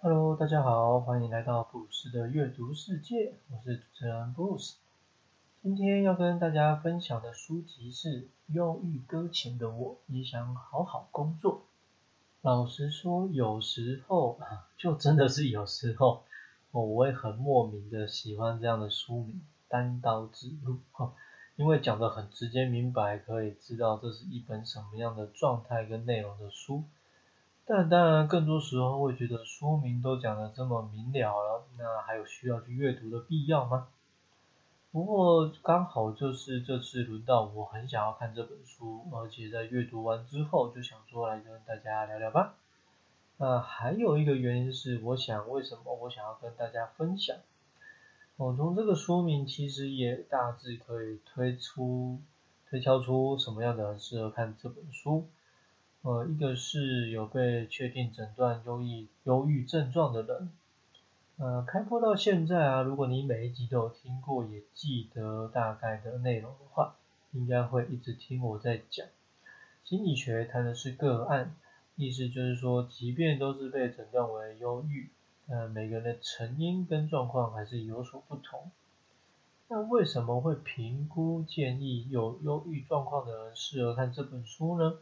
Hello，大家好，欢迎来到布鲁斯的阅读世界，我是主持人布鲁斯。今天要跟大家分享的书籍是《忧郁搁浅的我也想好好工作》。老实说，有时候就真的是有时候，我会很莫名的喜欢这样的书名《单刀直入》，因为讲的很直接明白，可以知道这是一本什么样的状态跟内容的书。但当然，更多时候会觉得书名都讲的这么明了了，那还有需要去阅读的必要吗？不过刚好就是这次轮到我很想要看这本书，而且在阅读完之后就想说来跟大家聊聊吧。那还有一个原因是，我想为什么我想要跟大家分享？我从这个书名其实也大致可以推出、推敲出什么样的人适合看这本书。呃，一个是有被确定诊断忧郁忧郁症状的人。呃，开播到现在啊，如果你每一集都有听过，也记得大概的内容的话，应该会一直听我在讲。心理学谈的是个案，意思就是说，即便都是被诊断为忧郁，呃，每个人的成因跟状况还是有所不同。那为什么会评估建议有忧郁状况的人适合看这本书呢？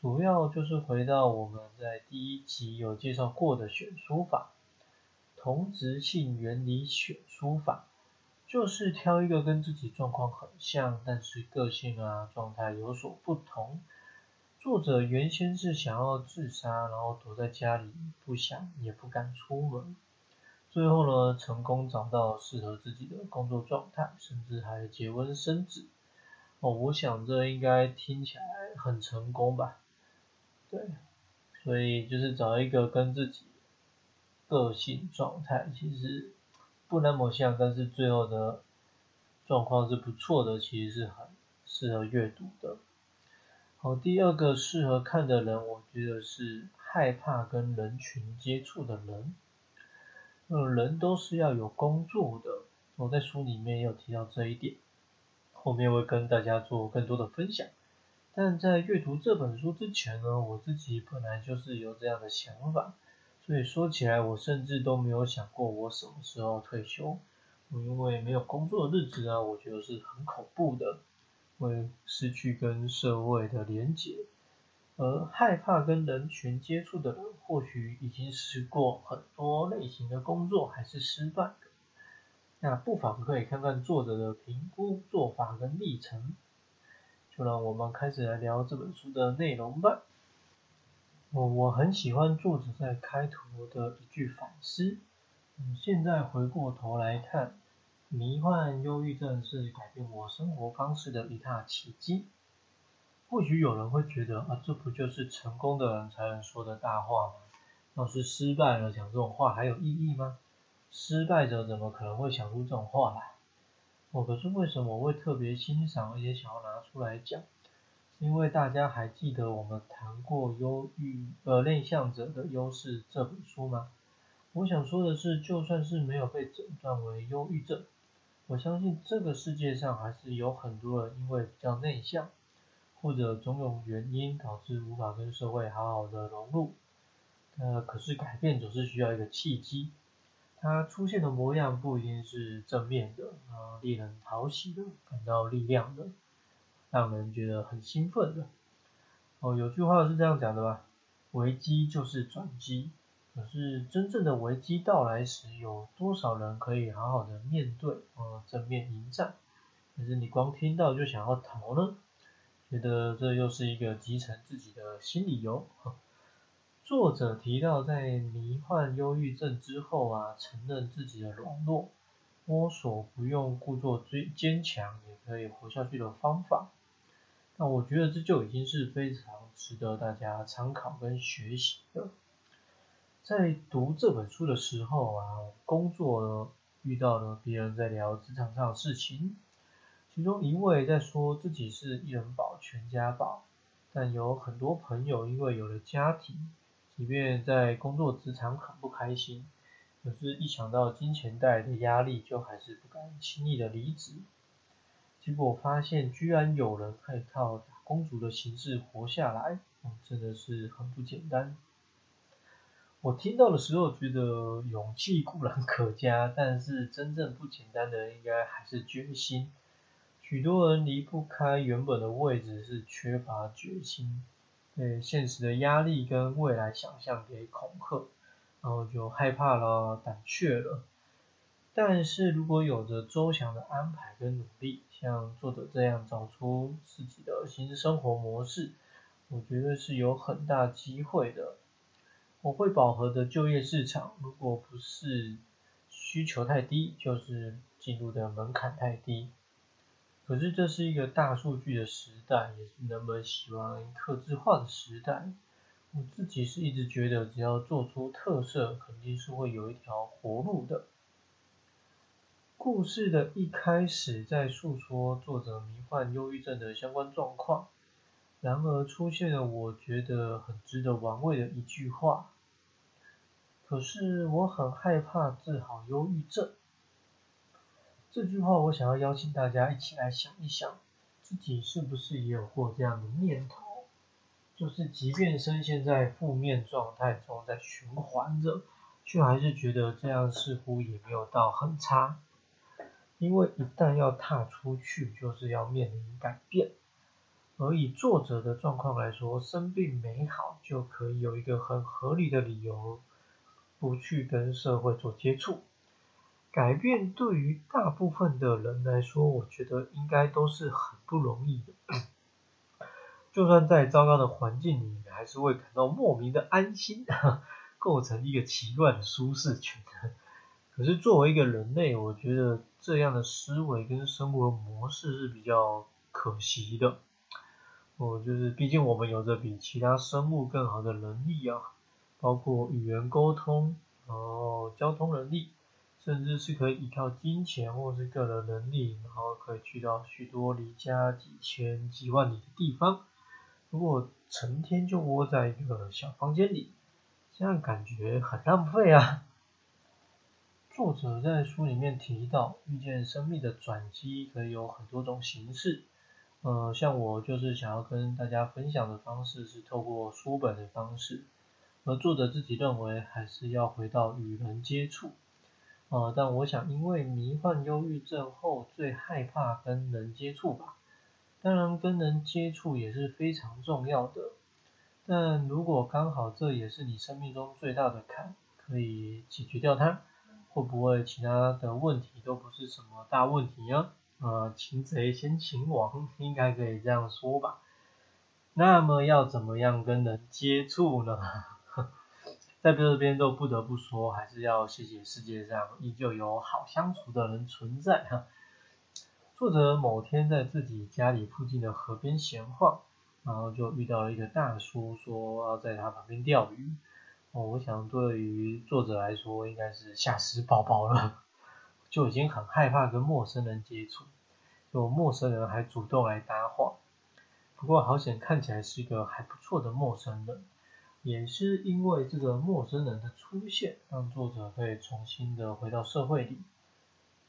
主要就是回到我们在第一集有介绍过的选书法。同质性原理选书法，就是挑一个跟自己状况很像，但是个性啊状态有所不同。作者原先是想要自杀，然后躲在家里，不想也不敢出门。最后呢，成功找到适合自己的工作状态，甚至还结婚生子。哦，我想这应该听起来很成功吧？对，所以就是找一个跟自己。个性状态其实不那么像，但是最后的状况是不错的，其实是很适合阅读的。好，第二个适合看的人，我觉得是害怕跟人群接触的人。呃，人都是要有工作的，我在书里面也有提到这一点，后面会跟大家做更多的分享。但在阅读这本书之前呢，我自己本来就是有这样的想法。所以说起来，我甚至都没有想过我什么时候退休。我因为没有工作的日子啊，我觉得是很恐怖的，会失去跟社会的连结。而害怕跟人群接触的人，或许已经试过很多类型的工作，还是失败的。那不妨可以看看作者的评估做法跟历程。就让我们开始来聊这本书的内容吧。我我很喜欢作者在开头的一句反思。嗯，现在回过头来看，迷幻忧郁症是改变我生活方式的一大奇迹。或许有人会觉得啊，这不就是成功的人才能说的大话吗？要是失败了讲这种话还有意义吗？失败者怎么可能会想出这种话来？哦，可是为什么我会特别欣赏而且想要拿出来讲？因为大家还记得我们谈过忧郁呃内向者的优势这本书吗？我想说的是，就算是没有被诊断为忧郁症，我相信这个世界上还是有很多人因为比较内向，或者种种原因导致无法跟社会好好的融入。呃，可是改变总是需要一个契机，它出现的模样不一定是正面的啊，令人讨喜的，感到力量的。让人觉得很兴奋的哦，有句话是这样讲的吧？危机就是转机。可是真正的危机到来时，有多少人可以好好的面对，呃，正面迎战？可是你光听到就想要逃呢？觉得这又是一个集成自己的新理由。作者提到，在罹患忧郁症之后啊，承认自己的软弱，摸索不用故作最坚强也可以活下去的方法。那我觉得这就已经是非常值得大家参考跟学习的。在读这本书的时候啊，工作遇到了别人在聊职场上的事情，其中一位在说自己是一人保全家保，但有很多朋友因为有了家庭，即便在工作职场很不开心，可是一想到金钱带来的压力，就还是不敢轻易的离职。结果发现，居然有人可以靠打工族的形式活下来，真的是很不简单。我听到的时候觉得勇气固然可嘉，但是真正不简单的应该还是决心。许多人离不开原本的位置，是缺乏决心，被现实的压力跟未来想象给恐吓，然后就害怕了、胆怯了。但是如果有着周详的安排跟努力，像作者这样找出自己的新生活模式，我觉得是有很大机会的。我会饱和的就业市场，如果不是需求太低，就是进入的门槛太低。可是这是一个大数据的时代，也是人们喜欢刻字化的时代。我自己是一直觉得，只要做出特色，肯定是会有一条活路的。故事的一开始在诉说作者迷幻忧郁症的相关状况。然而出现了我觉得很值得玩味的一句话。可是我很害怕治好忧郁症。这句话我想要邀请大家一起来想一想，自己是不是也有过这样的念头？就是即便深陷在负面状态中在循环着，却还是觉得这样似乎也没有到很差。因为一旦要踏出去，就是要面临改变。而以作者的状况来说，生病没好就可以有一个很合理的理由，不去跟社会做接触。改变对于大部分的人来说，我觉得应该都是很不容易的。就算在糟糕的环境里，你还是会感到莫名的安心，构成一个奇怪的舒适圈。可是作为一个人类，我觉得这样的思维跟生活模式是比较可惜的。哦，就是毕竟我们有着比其他生物更好的能力啊，包括语言沟通，然后交通能力，甚至是可以依靠金钱或是个人能力，然后可以去到许多离家几千几万里的地方。如果成天就窝在一个小房间里，这样感觉很浪费啊。作者在书里面提到，遇见生命的转机可以有很多种形式。呃，像我就是想要跟大家分享的方式是透过书本的方式，而作者自己认为还是要回到与人接触。呃，但我想因为迷幻忧郁症后最害怕跟人接触吧，当然跟人接触也是非常重要的，但如果刚好这也是你生命中最大的坎，可以解决掉它，会不会其他的问题都不是什么大问题啊？呃，擒贼先擒王，应该可以这样说吧。那么要怎么样跟人接触呢？在这边都不得不说，还是要谢谢世界上依旧有好相处的人存在哈。作者某天在自己家里附近的河边闲晃，然后就遇到了一个大叔，说要在他旁边钓鱼。哦，我想对于作者来说，应该是吓死宝宝了。就已经很害怕跟陌生人接触，就陌生人还主动来搭话。不过好险看起来是一个还不错的陌生人，也是因为这个陌生人的出现，让作者可以重新的回到社会里。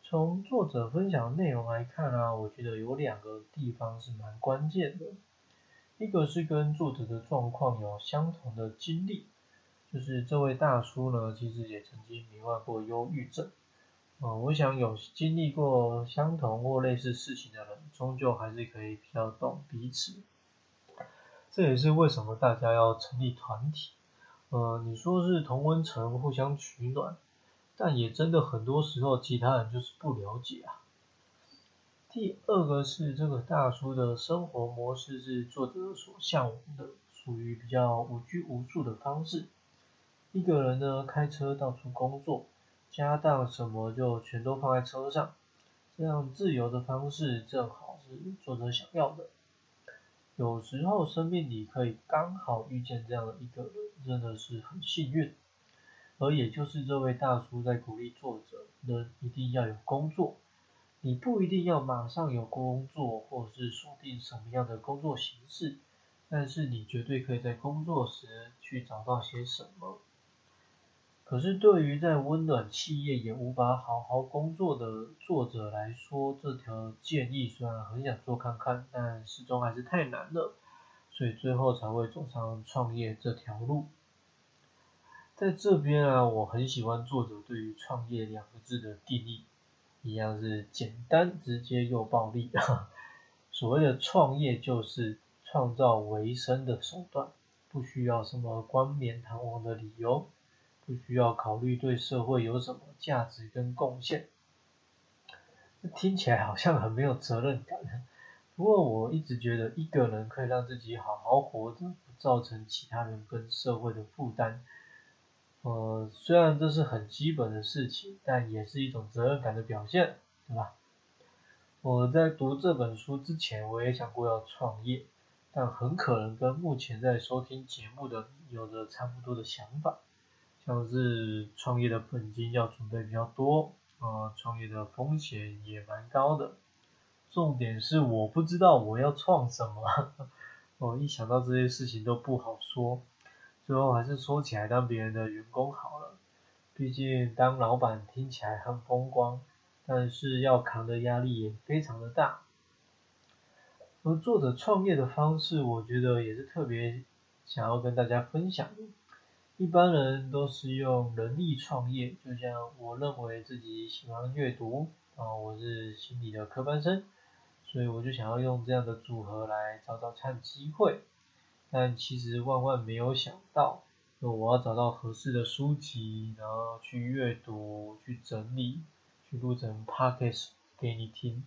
从作者分享的内容来看啊，我觉得有两个地方是蛮关键的，一个是跟作者的状况有相同的经历，就是这位大叔呢，其实也曾经罹患过忧郁症。哦，我想有经历过相同或类似事情的人，终究还是可以比较懂彼此。这也是为什么大家要成立团体。呃，你说是同温层互相取暖，但也真的很多时候其他人就是不了解啊。第二个是这个大叔的生活模式是作者所向往的，属于比较无拘无束的方式。一个人呢，开车到处工作。家当什么就全都放在车上，这样自由的方式正好是作者想要的。有时候生命里可以刚好遇见这样的一个人，真的是很幸运。而也就是这位大叔在鼓励作者，人一定要有工作。你不一定要马上有工作，或者是锁定什么样的工作形式，但是你绝对可以在工作时去找到些什么。可是对于在温暖企业也无法好好工作的作者来说，这条建议虽然很想做看看，但始终还是太难了，所以最后才会走上创业这条路。在这边啊，我很喜欢作者对于创业两个字的定义，一样是简单直接又暴力。所谓的创业就是创造维生的手段，不需要什么冠冕堂皇的理由，不需要考虑对社会有什么价值跟贡献。听起来好像很没有责任感。不过我一直觉得一个人可以让自己好好活着，不造成其他人跟社会的负担。呃，虽然这是很基本的事情，但也是一种责任感的表现，对吧？我在读这本书之前，我也想过要创业，但很可能跟目前在收听节目的有着差不多的想法，像是创业的本金要准备比较多，呃，创业的风险也蛮高的。重点是我不知道我要创什么，我一想到这些事情都不好说，最后还是说起来当别人的员工好了，毕竟当老板听起来很风光，但是要扛的压力也非常的大。而作者创业的方式，我觉得也是特别想要跟大家分享的。一般人都是用人力创业，就像我认为自己喜欢阅读，啊，我是心理的科班生。所以我就想要用这样的组合来找找看机会，但其实万万没有想到，我要找到合适的书籍，然后去阅读、去整理、去录成 podcast 给你听，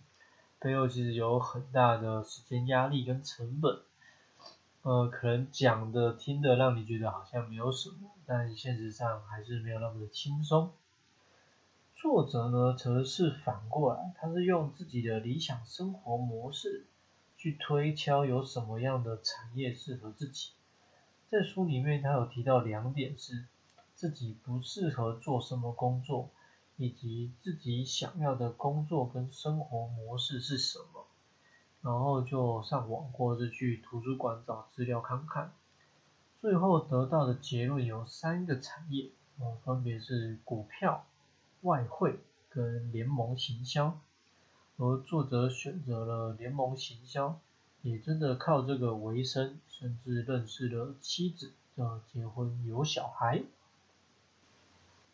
背后其实有很大的时间压力跟成本。呃，可能讲的、听的让你觉得好像没有什么，但现实上还是没有那么的轻松。作者呢，则是反过来，他是用自己的理想生活模式去推敲有什么样的产业适合自己。在书里面，他有提到两点是自己不适合做什么工作，以及自己想要的工作跟生活模式是什么。然后就上网或者去图书馆找资料看看，最后得到的结论有三个产业，哦，分别是股票。外汇跟联盟行销，而作者选择了联盟行销，也真的靠这个为生，甚至认识了妻子，要结婚有小孩。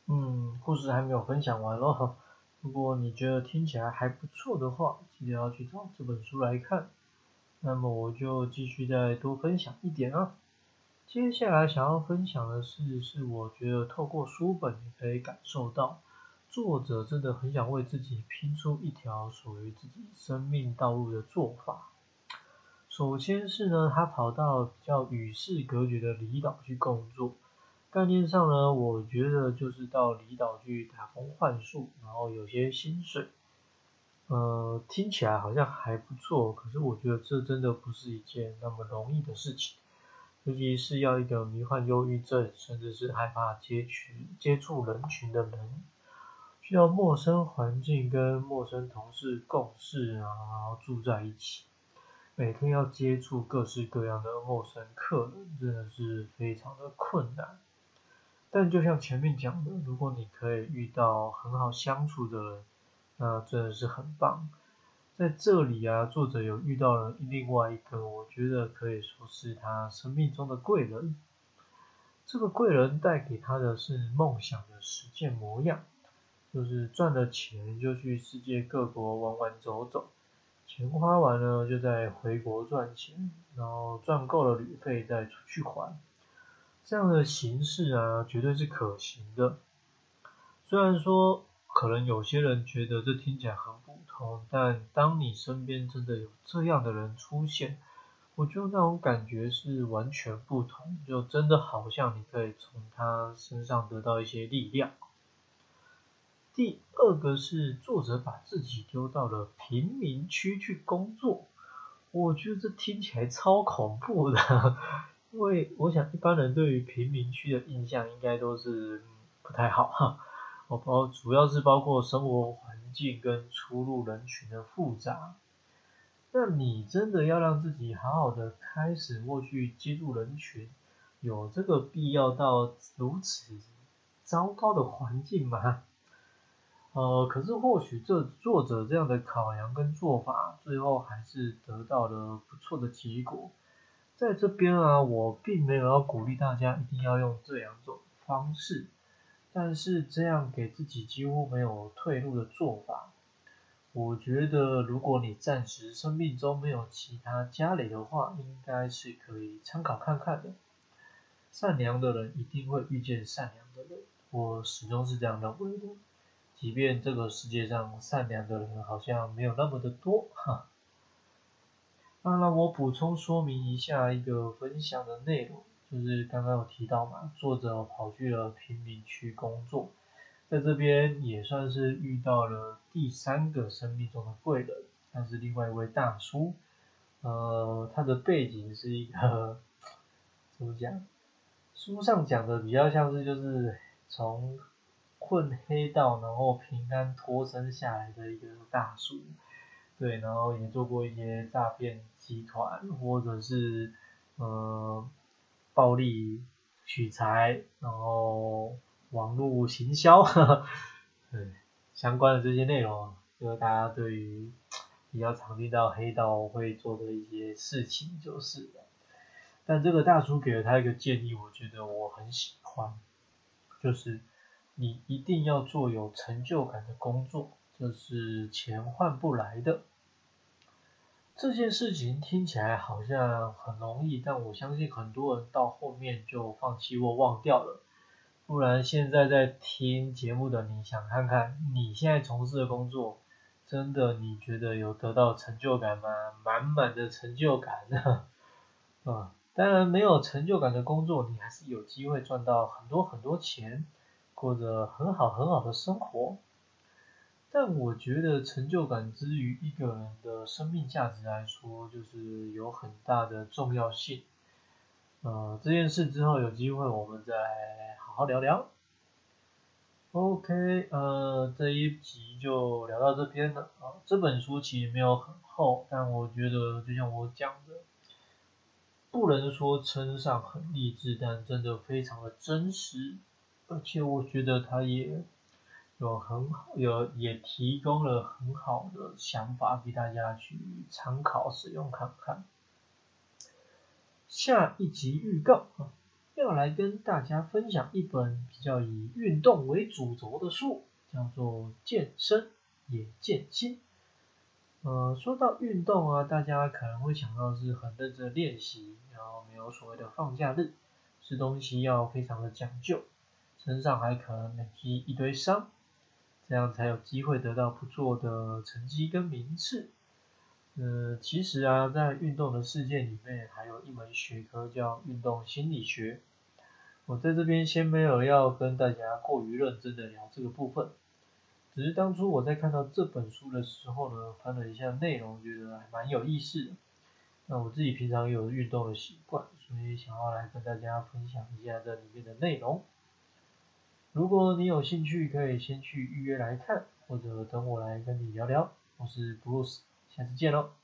嗯，故事还没有分享完哦。如果你觉得听起来还不错的话，记得要去找这本书来看。那么我就继续再多分享一点啊。接下来想要分享的是，是我觉得透过书本你可以感受到。作者真的很想为自己拼出一条属于自己生命道路的做法。首先是呢，他跑到比较与世隔绝的离岛去工作。概念上呢，我觉得就是到离岛去打工换宿，然后有些薪水。呃，听起来好像还不错，可是我觉得这真的不是一件那么容易的事情，尤其是要一个迷幻忧郁症，甚至是害怕接触接触人群的人。需要陌生环境跟陌生同事共事啊，然后住在一起，每天要接触各式各样的陌生客人，真的是非常的困难。但就像前面讲的，如果你可以遇到很好相处的人，那真的是很棒。在这里啊，作者有遇到了另外一个，我觉得可以说是他生命中的贵人。这个贵人带给他的是梦想的实践模样。就是赚了钱就去世界各国玩玩走走，钱花完了就再回国赚钱，然后赚够了旅费再出去还，这样的形式啊绝对是可行的。虽然说可能有些人觉得这听起来很普通，但当你身边真的有这样的人出现，我觉得那种感觉是完全不同，就真的好像你可以从他身上得到一些力量。第二个是作者把自己丢到了贫民区去工作，我觉得这听起来超恐怖的，因为我想一般人对于贫民区的印象应该都是不太好哈，我包主要是包括生活环境跟出入人群的复杂，那你真的要让自己好好的开始或去接触人群，有这个必要到如此糟糕的环境吗？呃，可是或许这作者这样的考量跟做法，最后还是得到了不错的结果。在这边啊，我并没有要鼓励大家一定要用这两种方式，但是这样给自己几乎没有退路的做法，我觉得如果你暂时生命中没有其他家累的话，应该是可以参考看看的。善良的人一定会遇见善良的人，我始终是这样认为的。即便这个世界上善良的人好像没有那么的多，哈。那让我补充说明一下一个分享的内容，就是刚刚有提到嘛，作者跑去了贫民区工作，在这边也算是遇到了第三个生命中的贵人，那是另外一位大叔，呃，他的背景是一个怎么讲？书上讲的比较像是就是从混黑道然后平安脱身下来的一个大叔。对，然后也做过一些诈骗集团，或者是呃暴力取财，然后网络行销，对相关的这些内容，就是大家对于比较常听到黑道会做的一些事情就是了。但这个大叔给了他一个建议，我觉得我很喜欢，就是你一定要做有成就感的工作，这是钱换不来的。这件事情听起来好像很容易，但我相信很多人到后面就放弃或忘掉了。不然现在在听节目的你想看看，你现在从事的工作，真的你觉得有得到成就感吗？满满的成就感呢？啊，当然没有成就感的工作，你还是有机会赚到很多很多钱，过着很好很好的生活。但我觉得成就感之于一个人的生命价值来说，就是有很大的重要性。呃，这件事之后有机会我们再好好聊聊。OK，呃，这一集就聊到这边了。啊，这本书其实没有很厚，但我觉得就像我讲的，不能说称上很励志，但真的非常的真实，而且我觉得它也。有很好，有也提供了很好的想法给大家去参考使用看看。下一集预告啊，要来跟大家分享一本比较以运动为主轴的书，叫做《健身也健心》。呃，说到运动啊，大家可能会想到是很认真练习，然后没有所谓的放假日，吃东西要非常的讲究，身上还可能累积一堆伤。这样才有机会得到不错的成绩跟名次。呃，其实啊，在运动的世界里面，还有一门学科叫运动心理学。我在这边先没有要跟大家过于认真的聊这个部分，只是当初我在看到这本书的时候呢，翻了一下内容，觉得还蛮有意思的。那我自己平常有运动的习惯，所以想要来跟大家分享一下这里面的内容。如果你有兴趣，可以先去预约来看，或者等我来跟你聊聊。我是 Bruce，下次见喽。